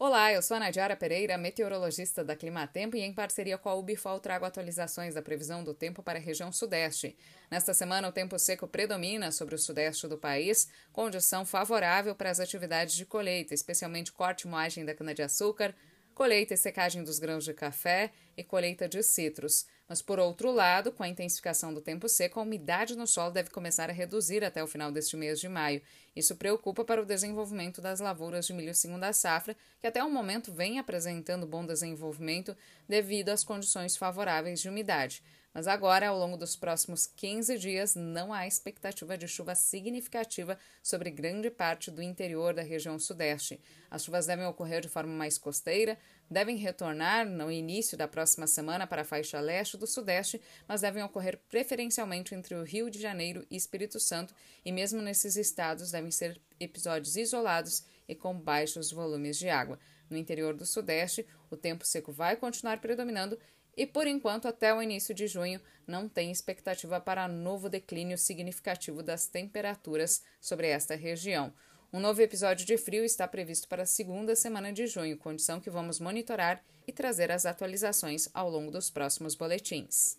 Olá, eu sou a Nadiara Pereira, meteorologista da Climatempo e em parceria com a Ubifol trago atualizações da previsão do tempo para a região sudeste. Nesta semana o tempo seco predomina sobre o sudeste do país, condição favorável para as atividades de colheita, especialmente corte e moagem da cana-de-açúcar, colheita e secagem dos grãos de café e colheita de citros. Mas, por outro lado, com a intensificação do tempo seco, a umidade no solo deve começar a reduzir até o final deste mês de maio. Isso preocupa para o desenvolvimento das lavouras de milho segunda safra, que até o momento vem apresentando bom desenvolvimento devido às condições favoráveis de umidade. Mas agora, ao longo dos próximos 15 dias, não há expectativa de chuva significativa sobre grande parte do interior da região sudeste. As chuvas devem ocorrer de forma mais costeira, devem retornar no início da próxima semana para a faixa leste do sudeste, mas devem ocorrer preferencialmente entre o Rio de Janeiro e Espírito Santo, e mesmo nesses estados devem ser episódios isolados e com baixos volumes de água. No interior do sudeste, o tempo seco vai continuar predominando e, por enquanto, até o início de junho, não tem expectativa para novo declínio significativo das temperaturas sobre esta região. Um novo episódio de frio está previsto para a segunda semana de junho, condição que vamos monitorar e trazer as atualizações ao longo dos próximos boletins.